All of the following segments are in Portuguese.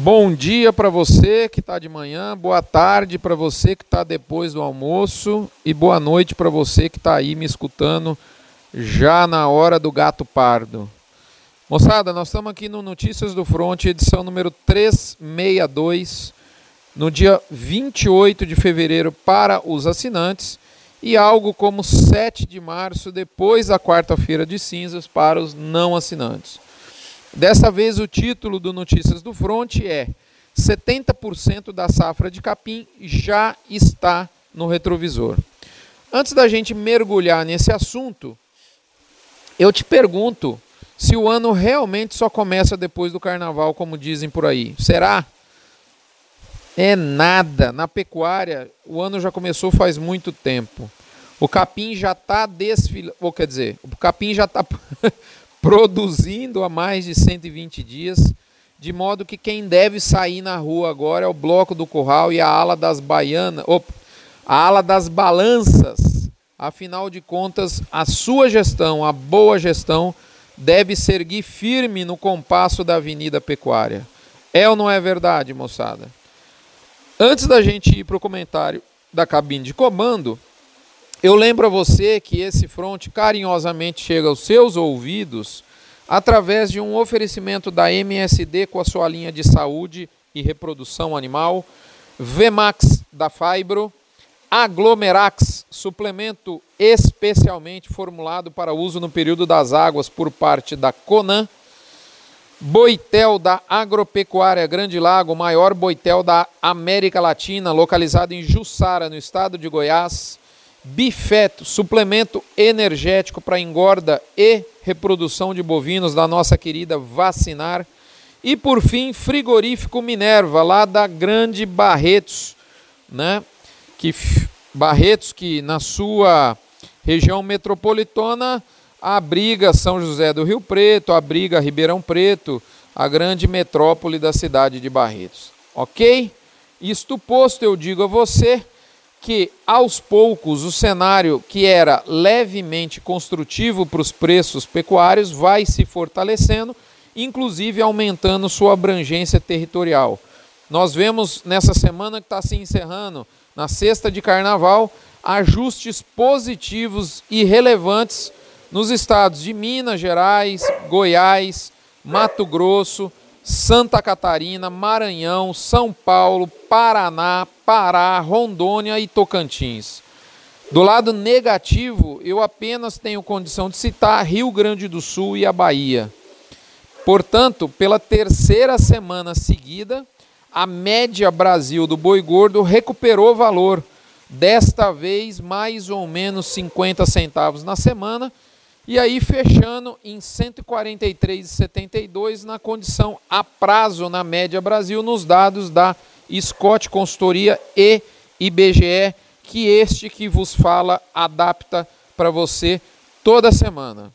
Bom dia para você que está de manhã, boa tarde para você que está depois do almoço e boa noite para você que está aí me escutando já na hora do gato pardo. Moçada, nós estamos aqui no Notícias do Front, edição número 362, no dia 28 de fevereiro para os assinantes e algo como 7 de março, depois da quarta-feira de cinzas, para os não assinantes. Dessa vez, o título do Notícias do Front é 70% da safra de capim já está no retrovisor. Antes da gente mergulhar nesse assunto, eu te pergunto se o ano realmente só começa depois do carnaval, como dizem por aí. Será? É nada. Na pecuária, o ano já começou faz muito tempo. O capim já está desfilando, ou quer dizer, o capim já está produzindo há mais de 120 dias, de modo que quem deve sair na rua agora é o bloco do curral e a ala das baianas, opa, a ala das balanças. Afinal de contas, a sua gestão, a boa gestão, deve seguir firme no compasso da Avenida Pecuária. É ou não é verdade, moçada? Antes da gente ir para o comentário da cabine de comando, eu lembro a você que esse front carinhosamente chega aos seus ouvidos através de um oferecimento da MSD com a sua linha de saúde e reprodução animal, Vemax da Fibro, Aglomerax, suplemento especialmente formulado para uso no período das águas por parte da Conan, Boitel da Agropecuária Grande Lago, maior boitel da América Latina, localizado em Jussara, no estado de Goiás, Bifeto, suplemento energético para engorda e reprodução de bovinos da nossa querida Vacinar. E por fim, frigorífico Minerva, lá da Grande Barretos, né? Que Barretos que na sua região metropolitana abriga São José do Rio Preto, abriga Ribeirão Preto, a grande metrópole da cidade de Barretos. OK? Isto posto, eu digo a você, que aos poucos o cenário que era levemente construtivo para os preços pecuários vai se fortalecendo, inclusive aumentando sua abrangência territorial. Nós vemos nessa semana que está se encerrando, na sexta de carnaval, ajustes positivos e relevantes nos estados de Minas Gerais, Goiás, Mato Grosso, Santa Catarina, Maranhão, São Paulo, Paraná, Pará, Rondônia e Tocantins. Do lado negativo, eu apenas tenho condição de citar Rio Grande do Sul e a Bahia. Portanto, pela terceira semana seguida, a média Brasil do boi gordo recuperou valor, desta vez mais ou menos 50 centavos na semana e aí fechando em 143,72 na condição a prazo na média Brasil nos dados da Scott Consultoria e IBGE, que este que vos fala adapta para você toda semana.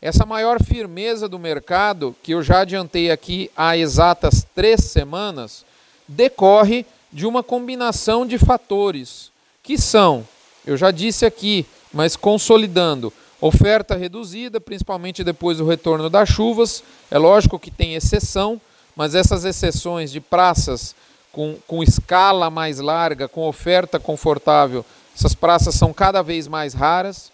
Essa maior firmeza do mercado, que eu já adiantei aqui há exatas três semanas, decorre de uma combinação de fatores, que são, eu já disse aqui, mas consolidando, Oferta reduzida, principalmente depois do retorno das chuvas. É lógico que tem exceção, mas essas exceções de praças com, com escala mais larga, com oferta confortável, essas praças são cada vez mais raras.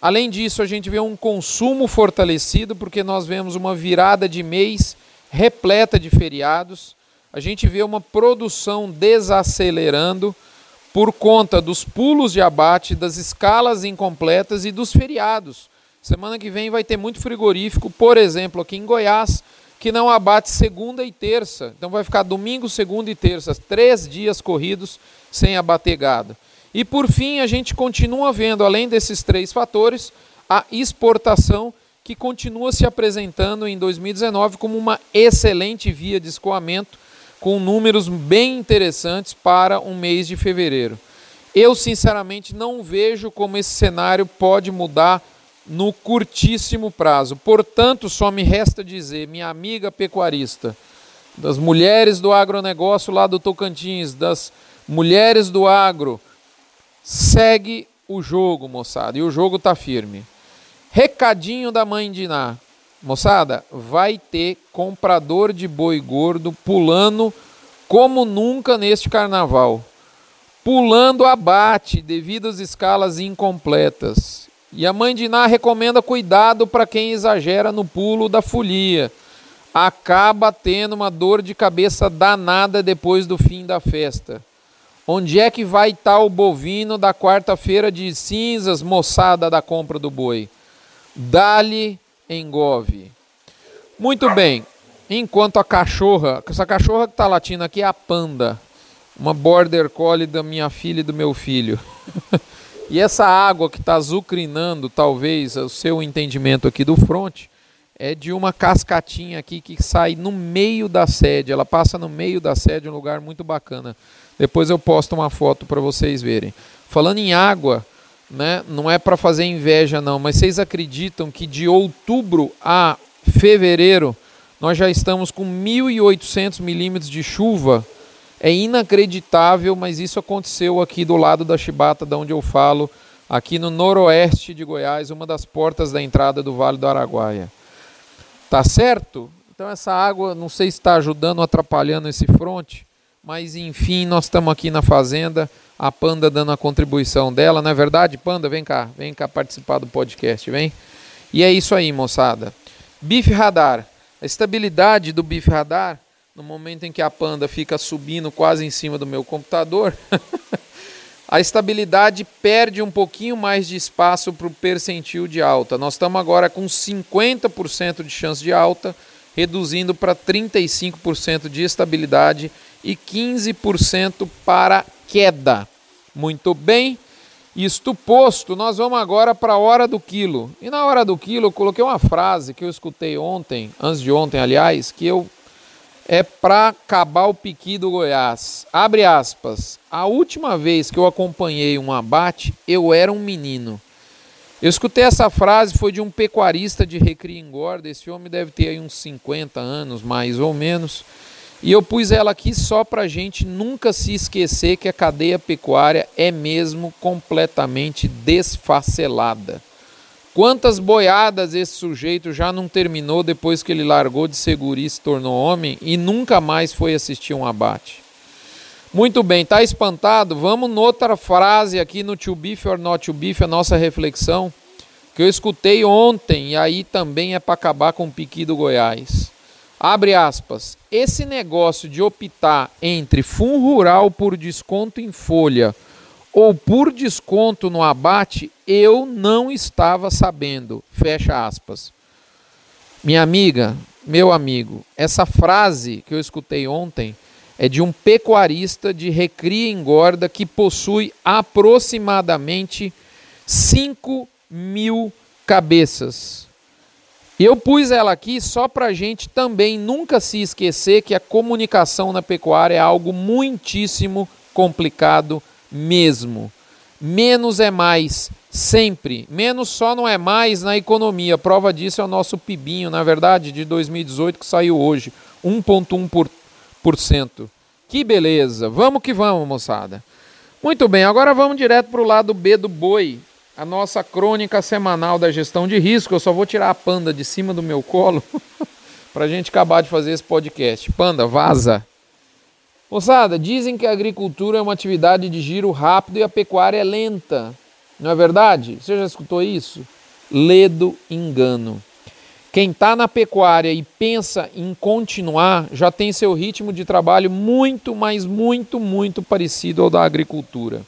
Além disso, a gente vê um consumo fortalecido, porque nós vemos uma virada de mês repleta de feriados. A gente vê uma produção desacelerando por conta dos pulos de abate, das escalas incompletas e dos feriados. Semana que vem vai ter muito frigorífico, por exemplo, aqui em Goiás, que não abate segunda e terça. Então vai ficar domingo, segunda e terça, três dias corridos sem abater gado. E por fim, a gente continua vendo, além desses três fatores, a exportação que continua se apresentando em 2019 como uma excelente via de escoamento com números bem interessantes para um mês de fevereiro. Eu, sinceramente, não vejo como esse cenário pode mudar no curtíssimo prazo. Portanto, só me resta dizer, minha amiga pecuarista, das mulheres do agronegócio lá do Tocantins, das mulheres do agro, segue o jogo, moçada, e o jogo está firme. Recadinho da mãe de Ná. Moçada, vai ter comprador de boi gordo pulando como nunca neste carnaval. Pulando abate devido às escalas incompletas. E a mãe de Ná recomenda cuidado para quem exagera no pulo da folia. Acaba tendo uma dor de cabeça danada depois do fim da festa. Onde é que vai estar tá o bovino da quarta-feira de cinzas, moçada da compra do boi? Dali engove. Muito bem. Enquanto a cachorra, essa cachorra que está latindo aqui é a Panda, uma border collie da minha filha e do meu filho. e essa água que está azucrinando, talvez, o seu entendimento aqui do front, é de uma cascatinha aqui que sai no meio da sede. Ela passa no meio da sede, um lugar muito bacana. Depois eu posto uma foto para vocês verem. Falando em água, né, não é para fazer inveja não, mas vocês acreditam que de outubro a fevereiro nós já estamos com 1.800 milímetros de chuva? É inacreditável, mas isso aconteceu aqui do lado da Chibata, de onde eu falo, aqui no noroeste de Goiás, uma das portas da entrada do Vale do Araguaia. Tá certo? Então essa água, não sei se está ajudando ou atrapalhando esse fronte, mas enfim, nós estamos aqui na fazenda, a Panda dando a contribuição dela, não é verdade? Panda, vem cá, vem cá participar do podcast, vem. E é isso aí, moçada. Bife radar. A estabilidade do bife radar, no momento em que a Panda fica subindo quase em cima do meu computador, a estabilidade perde um pouquinho mais de espaço para o percentil de alta. Nós estamos agora com 50% de chance de alta, reduzindo para 35% de estabilidade e 15% para queda. Muito bem. Isto posto, nós vamos agora para a hora do quilo. E na hora do quilo eu coloquei uma frase que eu escutei ontem, antes de ontem, aliás, que eu é para acabar o piqui do Goiás. Abre aspas. A última vez que eu acompanhei um abate, eu era um menino. Eu escutei essa frase, foi de um pecuarista de recria engorda. Esse homem deve ter aí uns 50 anos, mais ou menos. E eu pus ela aqui só para a gente nunca se esquecer que a cadeia pecuária é mesmo completamente desfacelada. Quantas boiadas esse sujeito já não terminou depois que ele largou de seguri e se tornou homem e nunca mais foi assistir um abate? Muito bem, tá espantado? Vamos noutra frase aqui no To Beef or Not To Beef, a nossa reflexão, que eu escutei ontem e aí também é para acabar com o piqui do Goiás. Abre aspas. Esse negócio de optar entre fundo rural por desconto em folha ou por desconto no abate, eu não estava sabendo. Fecha aspas. Minha amiga, meu amigo, essa frase que eu escutei ontem é de um pecuarista de recria e engorda que possui aproximadamente 5 mil cabeças. Eu pus ela aqui só para a gente também nunca se esquecer que a comunicação na pecuária é algo muitíssimo complicado mesmo. Menos é mais, sempre. Menos só não é mais na economia. Prova disso é o nosso PIBinho, na verdade, de 2018 que saiu hoje, 1,1%. Que beleza! Vamos que vamos, moçada. Muito bem, agora vamos direto para o lado B do boi a nossa crônica semanal da gestão de risco. Eu só vou tirar a panda de cima do meu colo para a gente acabar de fazer esse podcast. Panda, vaza! Moçada, dizem que a agricultura é uma atividade de giro rápido e a pecuária é lenta. Não é verdade? Você já escutou isso? Ledo engano. Quem está na pecuária e pensa em continuar já tem seu ritmo de trabalho muito, mas muito, muito parecido ao da agricultura.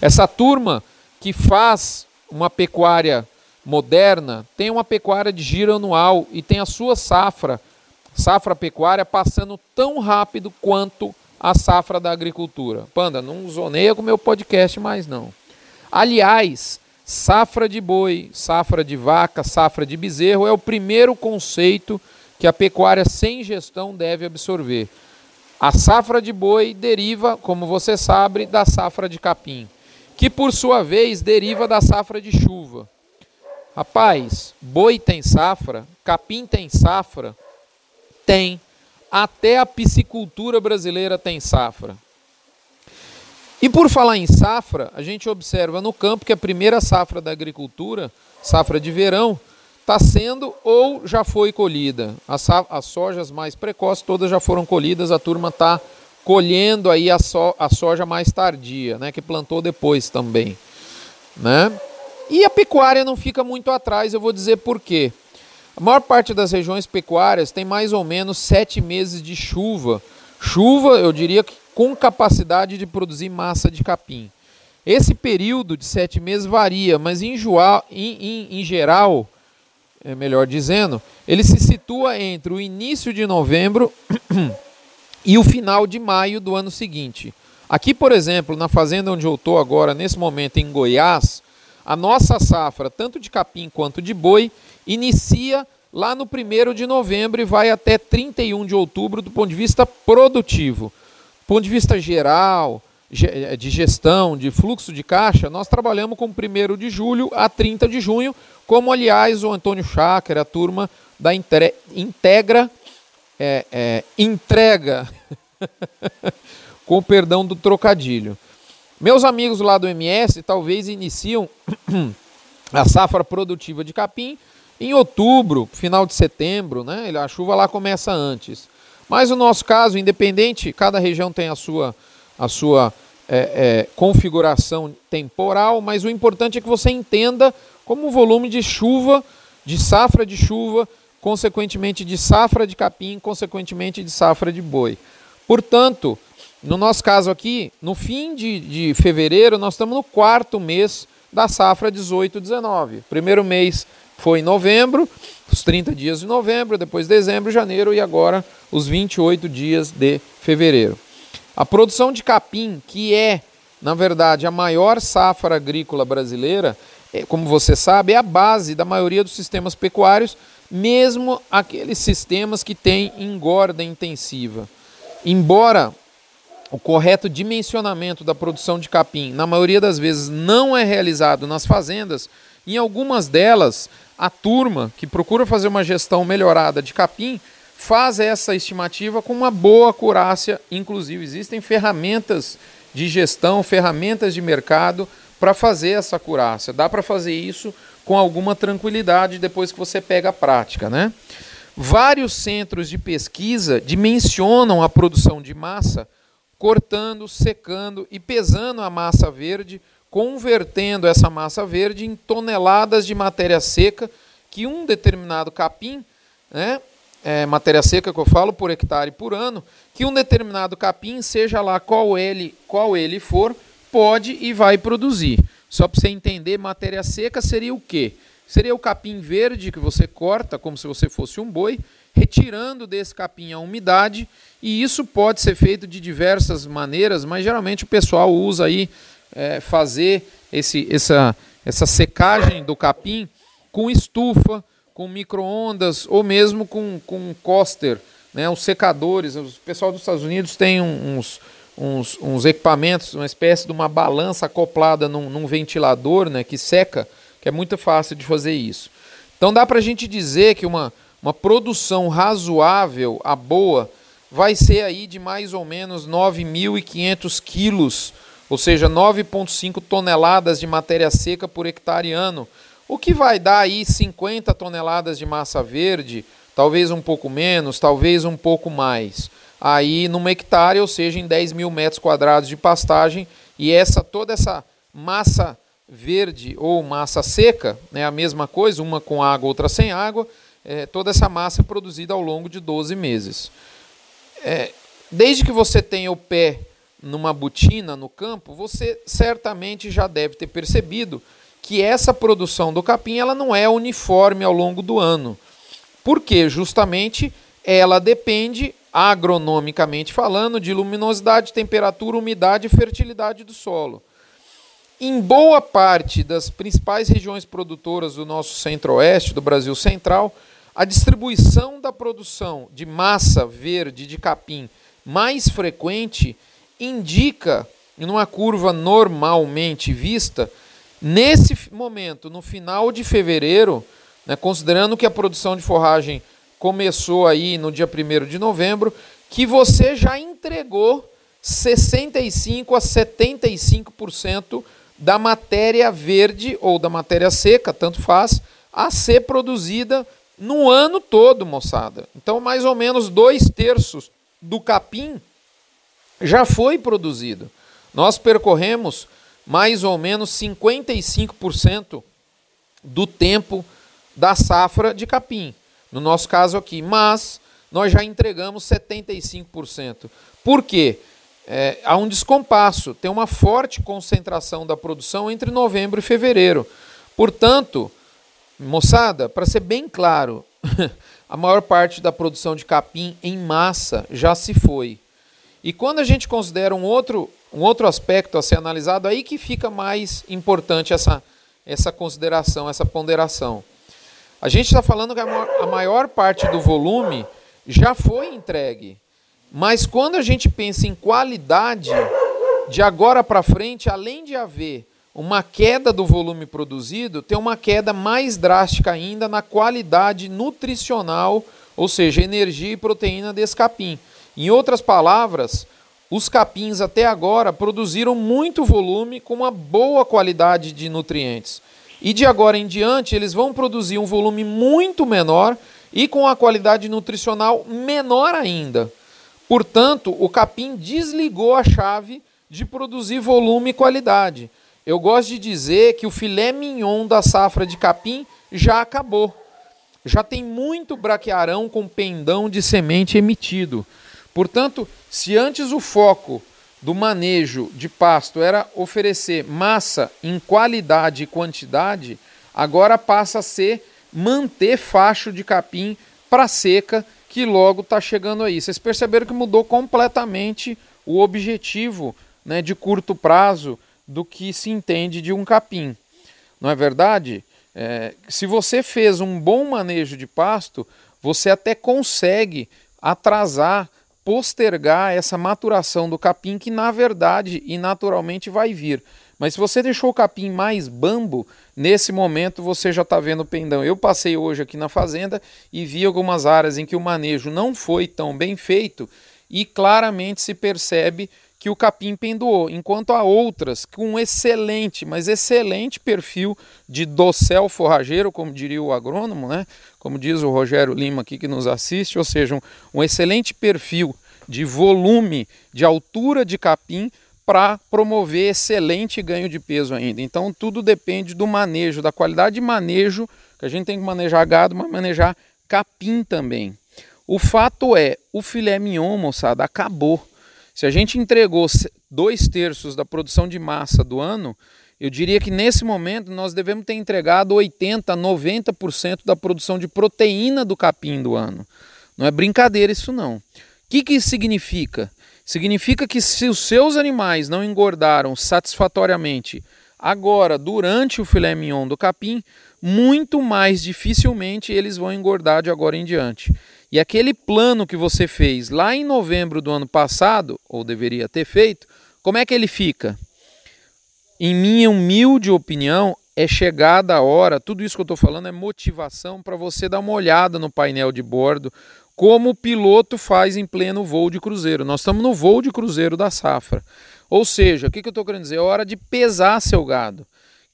Essa turma que faz uma pecuária moderna tem uma pecuária de giro anual e tem a sua safra, safra pecuária, passando tão rápido quanto a safra da agricultura. Panda, não zoneia com o meu podcast mais não. Aliás, safra de boi, safra de vaca, safra de bezerro é o primeiro conceito que a pecuária sem gestão deve absorver. A safra de boi deriva, como você sabe, da safra de capim que por sua vez deriva da safra de chuva. Rapaz, boi tem safra, capim tem safra, tem. Até a piscicultura brasileira tem safra. E por falar em safra, a gente observa no campo que a primeira safra da agricultura, safra de verão, está sendo ou já foi colhida. As, as sojas mais precoces todas já foram colhidas, a turma está colhendo aí a, so, a soja mais tardia, né, que plantou depois também, né? E a pecuária não fica muito atrás, eu vou dizer por quê. A maior parte das regiões pecuárias tem mais ou menos sete meses de chuva. Chuva, eu diria que com capacidade de produzir massa de capim. Esse período de sete meses varia, mas em, em, em, em geral, é melhor dizendo, ele se situa entre o início de novembro e o final de maio do ano seguinte. Aqui, por exemplo, na fazenda onde eu estou agora, nesse momento em Goiás, a nossa safra, tanto de capim quanto de boi, inicia lá no 1 de novembro e vai até 31 de outubro do ponto de vista produtivo. Do ponto de vista geral, eh, de gestão, de fluxo de caixa, nós trabalhamos com 1 de julho a 30 de junho, como aliás o Antônio Cháquer, a turma da Integra, é, é, entrega, com perdão do trocadilho. Meus amigos lá do MS talvez iniciam a safra produtiva de capim em outubro, final de setembro, né? A chuva lá começa antes. Mas no nosso caso, independente, cada região tem a sua, a sua é, é, configuração temporal, mas o importante é que você entenda como o volume de chuva, de safra de chuva, consequentemente de safra de capim, consequentemente de safra de boi. Portanto, no nosso caso aqui, no fim de, de fevereiro, nós estamos no quarto mês da safra 18-19. Primeiro mês foi em novembro, os 30 dias de novembro, depois dezembro, janeiro e agora os 28 dias de fevereiro. A produção de capim, que é, na verdade, a maior safra agrícola brasileira, é, como você sabe, é a base da maioria dos sistemas pecuários, mesmo aqueles sistemas que têm engorda intensiva. Embora o correto dimensionamento da produção de capim, na maioria das vezes, não é realizado nas fazendas, em algumas delas, a turma que procura fazer uma gestão melhorada de capim faz essa estimativa com uma boa acurácia. Inclusive, existem ferramentas de gestão, ferramentas de mercado para fazer essa acurácia. Dá para fazer isso com alguma tranquilidade depois que você pega a prática, né? Vários centros de pesquisa dimensionam a produção de massa cortando, secando e pesando a massa verde, convertendo essa massa verde em toneladas de matéria seca que um determinado capim, né, é, matéria seca que eu falo por hectare por ano, que um determinado capim, seja lá qual ele, qual ele for, pode e vai produzir. Só para você entender, matéria seca seria o quê? Seria o capim verde que você corta como se você fosse um boi, retirando desse capim a umidade, e isso pode ser feito de diversas maneiras, mas geralmente o pessoal usa aí é, fazer esse, essa, essa secagem do capim com estufa, com micro-ondas ou mesmo com, com coster, né, os secadores. O pessoal dos Estados Unidos tem uns, uns, uns equipamentos, uma espécie de uma balança acoplada num, num, ventilador né, que seca, que é muito fácil de fazer isso. Então dá para a gente dizer que uma, uma produção razoável, a boa, vai ser aí de mais ou menos 9.500 quilos, ou seja, 9,5 toneladas de matéria seca por hectare ano o que vai dar aí 50 toneladas de massa verde, talvez um pouco menos, talvez um pouco mais. Aí num hectare, ou seja, em 10 mil metros quadrados de pastagem, e essa toda essa massa verde ou massa seca, né, a mesma coisa, uma com água, outra sem água, é, toda essa massa é produzida ao longo de 12 meses. É, desde que você tenha o pé numa botina no campo, você certamente já deve ter percebido que essa produção do capim ela não é uniforme ao longo do ano. Porque justamente ela depende, agronomicamente falando, de luminosidade, temperatura, umidade e fertilidade do solo. Em boa parte das principais regiões produtoras do nosso centro-oeste, do Brasil central, a distribuição da produção de massa verde de capim mais frequente indica, numa curva normalmente vista, Nesse momento, no final de fevereiro, né, considerando que a produção de forragem começou aí no dia 1 de novembro, que você já entregou 65 a 75% da matéria verde ou da matéria seca, tanto faz, a ser produzida no ano todo, moçada. Então, mais ou menos dois terços do capim já foi produzido. Nós percorremos mais ou menos 55% do tempo da safra de capim, no nosso caso aqui, mas nós já entregamos 75%. Por quê? É, há um descompasso, tem uma forte concentração da produção entre novembro e fevereiro. Portanto, moçada, para ser bem claro, a maior parte da produção de capim em massa já se foi. E quando a gente considera um outro, um outro aspecto a ser analisado, aí que fica mais importante essa, essa consideração, essa ponderação. A gente está falando que a maior, parte do volume já foi entregue. Mas quando a gente pensa em qualidade, de agora para frente, além de haver uma queda do volume produzido, tem uma queda mais drástica ainda na qualidade nutricional, ou seja, energia e proteína desse capim. Em outras palavras, os capins até agora produziram muito volume com uma boa qualidade de nutrientes. E de agora em diante, eles vão produzir um volume muito menor e com a qualidade nutricional menor ainda. Portanto, o capim desligou a chave de produzir volume e qualidade. Eu gosto de dizer que o filé mignon da safra de capim já acabou. Já tem muito braquiarão com pendão de semente emitido. Portanto, se antes o foco do manejo de pasto era oferecer massa em qualidade e quantidade, agora passa a ser manter facho de capim para seca que logo está chegando aí. Vocês perceberam que mudou completamente o objetivo né, de curto prazo do que se entende de um capim. Não é verdade? É, se você fez um bom manejo de pasto, você até consegue atrasar, postergar essa maturação do capim, que na verdade e naturalmente vai vir. Mas se você deixou o capim mais bambo, nesse momento você já está vendo o pendão. Eu passei hoje aqui na fazenda e vi algumas áreas em que o manejo não foi tão bem feito e claramente se percebe que o capim pendoou, enquanto há outras com excelente, mas excelente perfil de dossel forrageiro, como diria o agrônomo, né? como diz o Rogério Lima aqui que nos assiste, ou seja, um, um excelente perfil de volume, de altura de capim para promover excelente ganho de peso ainda. Então tudo depende do manejo, da qualidade de manejo, que a gente tem que manejar gado, mas manejar capim também. O fato é, o filé mignon, moçada, acabou. Se a gente entregou dois terços da produção de massa do ano, eu diria que nesse momento nós devemos ter entregado 80%, 90% da produção de proteína do capim do ano. Não é brincadeira isso não. Que, que isso significa? Significa que se os seus animais não engordaram satisfatoriamente agora, durante o filé mignon do capim, muito mais dificilmente eles vão engordar de agora em diante. E aquele plano que você fez lá em novembro do ano passado, ou deveria ter feito, como é que ele fica? Em minha humilde opinião, é chegada a hora, tudo isso que eu estou falando é motivação para você dar uma olhada no painel de bordo, como o piloto faz em pleno voo de cruzeiro. Nós estamos no voo de cruzeiro da safra. Ou seja, o que, que eu estou querendo dizer? É hora de pesar seu gado.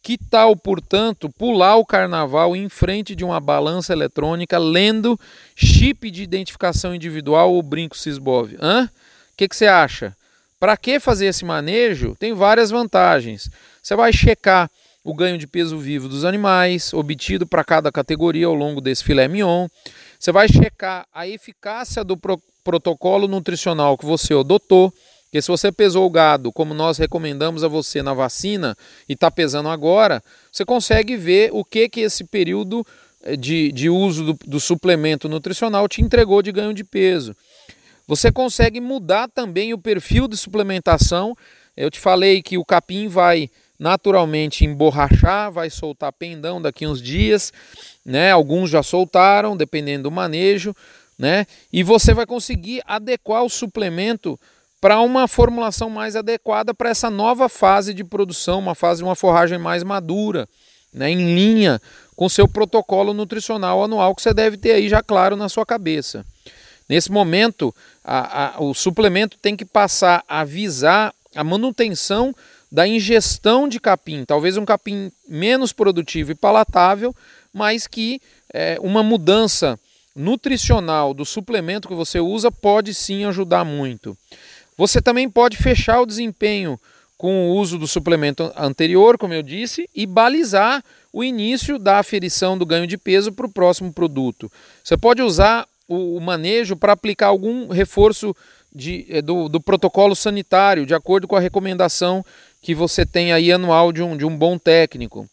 Que tal, portanto, pular o carnaval em frente de uma balança eletrônica lendo chip de identificação individual ou brinco Sisbov? Hã? O que, que você acha? Para que fazer esse manejo? Tem várias vantagens. Você vai checar o ganho de peso vivo dos animais, obtido para cada categoria ao longo desse filé mignon. Você vai checar a eficácia do pro protocolo nutricional que você adotou. Porque se você pesou o gado, como nós recomendamos a você na vacina, e está pesando agora, você consegue ver o que, que esse período eh, de, de uso do, do suplemento nutricional te entregou de ganho de peso. Você consegue mudar também o perfil de suplementação. Eu te falei que o capim vai naturalmente emborrachar, vai soltar pendão daqui uns dias, né? Alguns já soltaram, dependendo do manejo, né? E você vai conseguir adequar o suplemento para uma formulação mais adequada para essa nova fase de produção, uma fase de uma forragem mais madura, né, em linha com seu protocolo nutricional anual que você deve ter aí já claro na sua cabeça. Nesse momento, a, a, o suplemento tem que passar a visar a manutenção da ingestão de capim, talvez um capim menos produtivo e palatável, mas que é, uma mudança nutricional do suplemento que você usa pode sim ajudar muito. Você também pode fechar o desempenho com o uso do suplemento anterior, como eu disse, e balizar o início da aferição do ganho de peso para o próximo produto. Você pode usar o, manejo para aplicar algum reforço de, eh, do, do, protocolo sanitário, de acordo com a recomendação que você tem aí anual de um, de um bom técnico.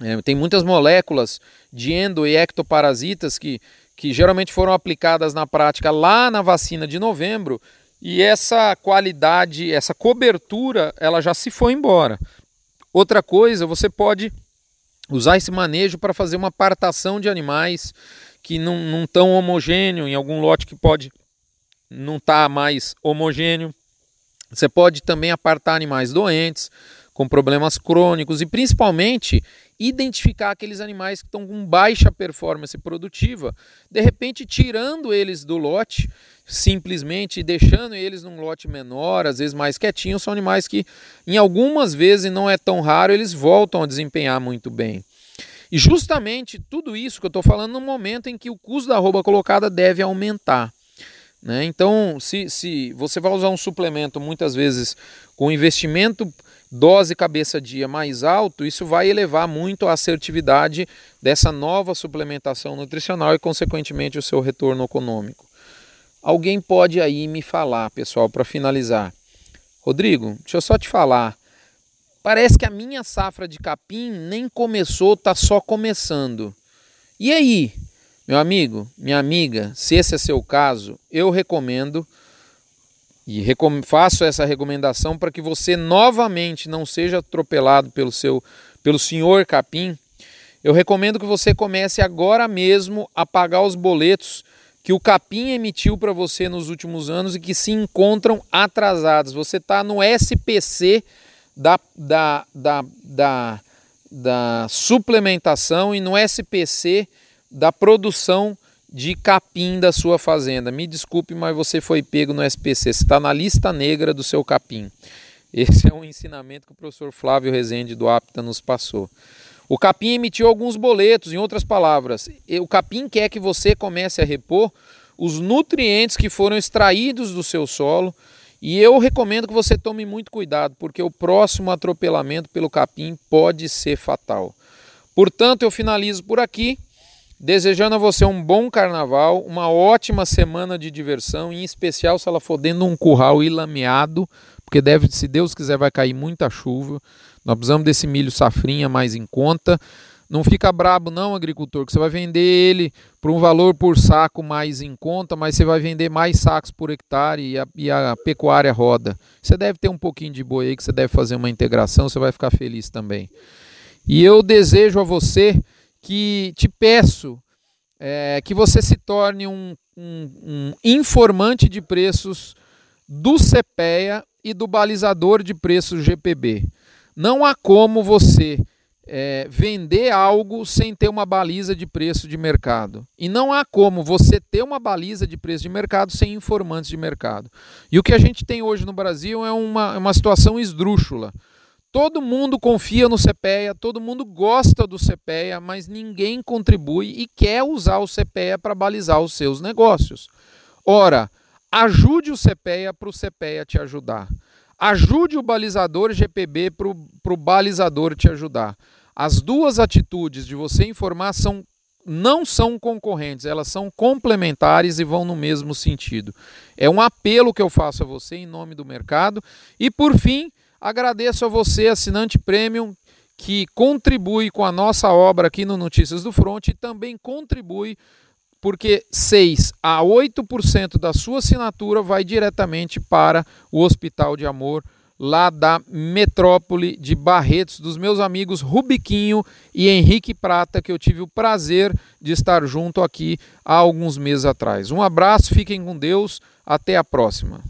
É, tem muitas moléculas de endo e ectoparasitas que, que geralmente foram aplicadas na prática lá na vacina de novembro e essa qualidade, essa cobertura, ela já se foi embora. Outra coisa, você pode usar esse manejo para fazer uma apartação de animais que não estão homogêneo, em algum lote que pode não estar tá mais homogêneo. Você pode também apartar animais doentes, com problemas crônicos e principalmente identificar aqueles animais que estão com baixa performance produtiva, de repente tirando eles do lote, simplesmente deixando eles num lote menor, às vezes mais quietinhos, são animais que em algumas vezes não é tão raro, eles voltam a desempenhar muito bem. E justamente tudo isso que eu estou falando no momento em que o custo da arroba colocada deve aumentar. Né? Então, se, se você vai usar um suplemento muitas vezes com investimento dose cabeça dia mais alto, isso vai elevar muito a assertividade dessa nova suplementação nutricional e, consequentemente, o seu retorno econômico. Alguém pode aí me falar, pessoal, para finalizar. Rodrigo, deixa eu só te falar. Parece que a minha safra de capim nem começou, tá só começando. E aí, meu amigo, minha amiga, se esse é seu caso, eu recomendo e faço essa recomendação para que você novamente não seja atropelado pelo seu pelo senhor capim. Eu recomendo que você comece agora mesmo a pagar os boletos que o capim emitiu para você nos últimos anos e que se encontram atrasados. Você está no SPC da, da, da, da, da suplementação e no SPC da produção de capim da sua fazenda. Me desculpe, mas você foi pego no SPC. Você está na lista negra do seu capim. Esse é um ensinamento que o professor Flávio Rezende do APTA nos passou. O capim emitiu alguns boletos, em outras palavras, o capim quer que você comece a repor os nutrientes que foram extraídos do seu solo. E eu recomendo que você tome muito cuidado, porque o próximo atropelamento pelo capim pode ser fatal. Portanto, eu finalizo por aqui. Desejando a você um bom carnaval, uma ótima semana de diversão, em especial se ela for dentro de um curral ilameado, porque deve, se Deus quiser, vai cair muita chuva. Nós precisamos desse milho safrinha mais em conta. Não fica brabo não, agricultor, que você vai vender ele por um valor por saco mais em conta, mas você vai vender mais sacos por hectare e a, e a pecuária roda. Você deve ter um pouquinho de boi aí que você deve fazer uma integração, você vai ficar feliz também. E eu desejo a você que te peço é, que você se torne um, um, um informante de preços do CPEA e do balizador de preços GPB. Não há como você é, vender algo sem ter uma baliza de preço de mercado. E não há como você ter uma baliza de preço de mercado sem informantes de mercado. E o que a gente tem hoje no Brasil é uma, uma situação esdrúxula. Todo mundo confia no CPEA, todo mundo gosta do CPEA, mas ninguém contribui e quer usar o CPEA para balizar os seus negócios. Ora, ajude o CPEA para o CPEA te ajudar. Ajude o balizador GPB para o balizador te ajudar. As duas atitudes de você informar são, não são concorrentes, elas são complementares e vão no mesmo sentido. É um apelo que eu faço a você em nome do mercado. E por fim, Agradeço a você, assinante premium, que contribui com a nossa obra aqui no Notícias do Front e também contribui porque 6 a 8% da sua assinatura vai diretamente para o Hospital de Amor lá da metrópole de Barretos, dos meus amigos Rubiquinho e Henrique Prata, que eu tive o prazer de estar junto aqui há alguns meses atrás. Um abraço, fiquem com Deus, até a próxima.